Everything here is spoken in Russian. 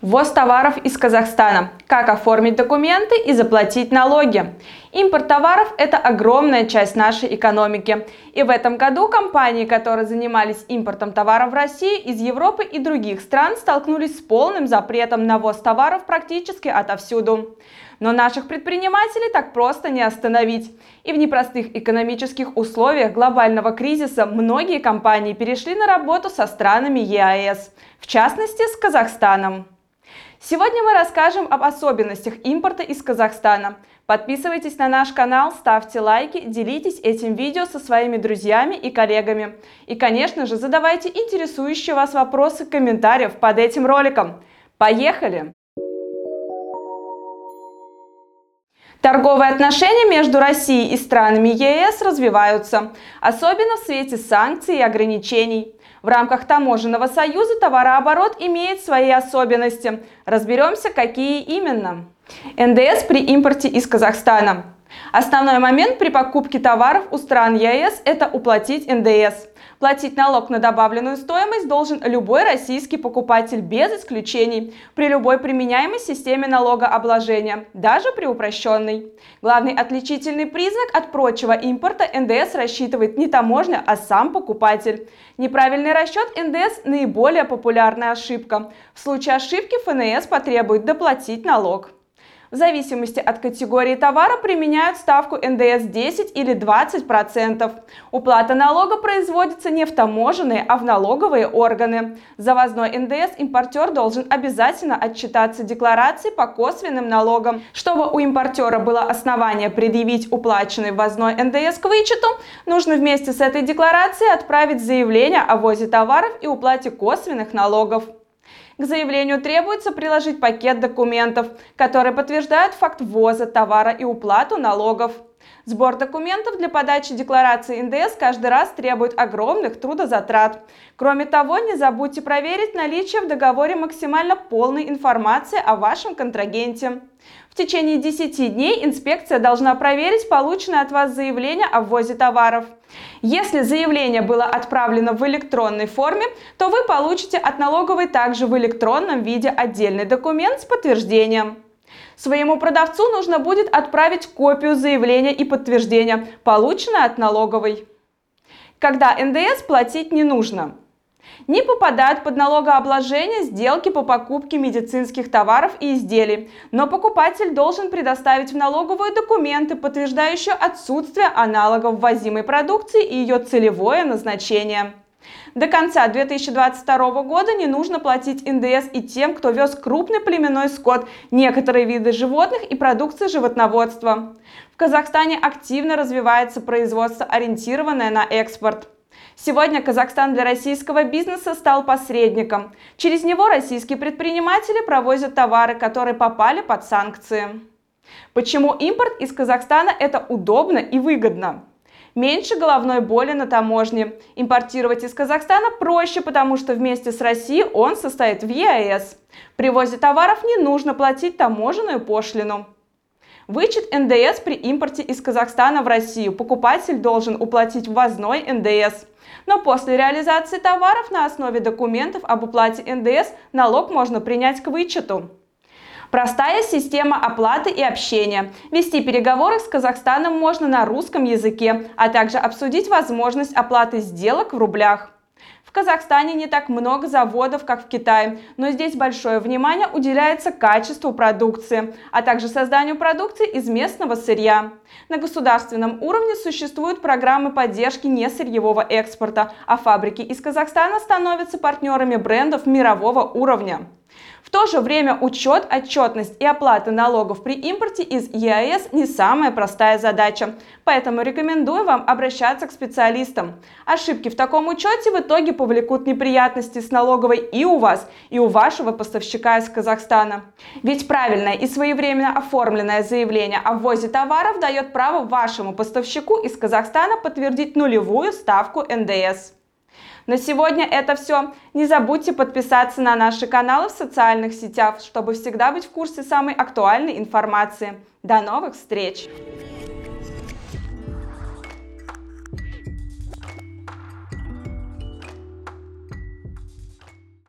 Ввоз товаров из Казахстана. Как оформить документы и заплатить налоги. Импорт товаров – это огромная часть нашей экономики. И в этом году компании, которые занимались импортом товаров в Россию из Европы и других стран, столкнулись с полным запретом на ввоз товаров практически отовсюду. Но наших предпринимателей так просто не остановить. И в непростых экономических условиях глобального кризиса многие компании перешли на работу со странами ЕАЭС, в частности с Казахстаном. Сегодня мы расскажем об особенностях импорта из Казахстана. Подписывайтесь на наш канал, ставьте лайки, делитесь этим видео со своими друзьями и коллегами. И, конечно же, задавайте интересующие вас вопросы в комментариях под этим роликом. Поехали! Торговые отношения между Россией и странами ЕС развиваются, особенно в свете санкций и ограничений. В рамках таможенного союза товарооборот имеет свои особенности. Разберемся, какие именно. НДС при импорте из Казахстана. Основной момент при покупке товаров у стран ЕС – это уплатить НДС. Платить налог на добавленную стоимость должен любой российский покупатель без исключений при любой применяемой системе налогообложения, даже при упрощенной. Главный отличительный признак от прочего импорта НДС рассчитывает не таможня, а сам покупатель. Неправильный расчет НДС – наиболее популярная ошибка. В случае ошибки ФНС потребует доплатить налог. В зависимости от категории товара применяют ставку НДС 10 или 20%. Уплата налога производится не в таможенные, а в налоговые органы. Завозной НДС импортер должен обязательно отчитаться декларацией по косвенным налогам. Чтобы у импортера было основание предъявить уплаченный ввозной НДС к вычету, нужно вместе с этой декларацией отправить заявление о ввозе товаров и уплате косвенных налогов. К заявлению требуется приложить пакет документов, которые подтверждают факт ввоза товара и уплату налогов. Сбор документов для подачи декларации НДС каждый раз требует огромных трудозатрат. Кроме того, не забудьте проверить наличие в договоре максимально полной информации о вашем контрагенте. В течение 10 дней инспекция должна проверить полученное от вас заявление о ввозе товаров. Если заявление было отправлено в электронной форме, то вы получите от налоговой также в электронном виде отдельный документ с подтверждением. Своему продавцу нужно будет отправить копию заявления и подтверждения, полученное от налоговой. Когда НДС платить не нужно. Не попадают под налогообложение сделки по покупке медицинских товаров и изделий, но покупатель должен предоставить в налоговые документы, подтверждающие отсутствие аналогов ввозимой продукции и ее целевое назначение. До конца 2022 года не нужно платить НДС и тем, кто вез крупный племенной скот, некоторые виды животных и продукции животноводства. В Казахстане активно развивается производство, ориентированное на экспорт. Сегодня Казахстан для российского бизнеса стал посредником. Через него российские предприниматели провозят товары, которые попали под санкции. Почему импорт из Казахстана это удобно и выгодно? Меньше головной боли на таможне. Импортировать из Казахстана проще, потому что вместе с Россией он состоит в ЕАЭС. При ввозе товаров не нужно платить таможенную пошлину. Вычет НДС при импорте из Казахстана в Россию покупатель должен уплатить ввозной НДС. Но после реализации товаров на основе документов об уплате НДС налог можно принять к вычету. Простая система оплаты и общения. Вести переговоры с Казахстаном можно на русском языке, а также обсудить возможность оплаты сделок в рублях. В Казахстане не так много заводов, как в Китае, но здесь большое внимание уделяется качеству продукции, а также созданию продукции из местного сырья. На государственном уровне существуют программы поддержки несырьевого экспорта, а фабрики из Казахстана становятся партнерами брендов мирового уровня. В то же время учет, отчетность и оплата налогов при импорте из ЕАЭС не самая простая задача, поэтому рекомендую вам обращаться к специалистам. Ошибки в таком учете в итоге повлекут неприятности с налоговой и у вас, и у вашего поставщика из Казахстана. Ведь правильное и своевременно оформленное заявление о ввозе товаров дает право вашему поставщику из Казахстана подтвердить нулевую ставку НДС. На сегодня это все. Не забудьте подписаться на наши каналы в социальных сетях, чтобы всегда быть в курсе самой актуальной информации. До новых встреч!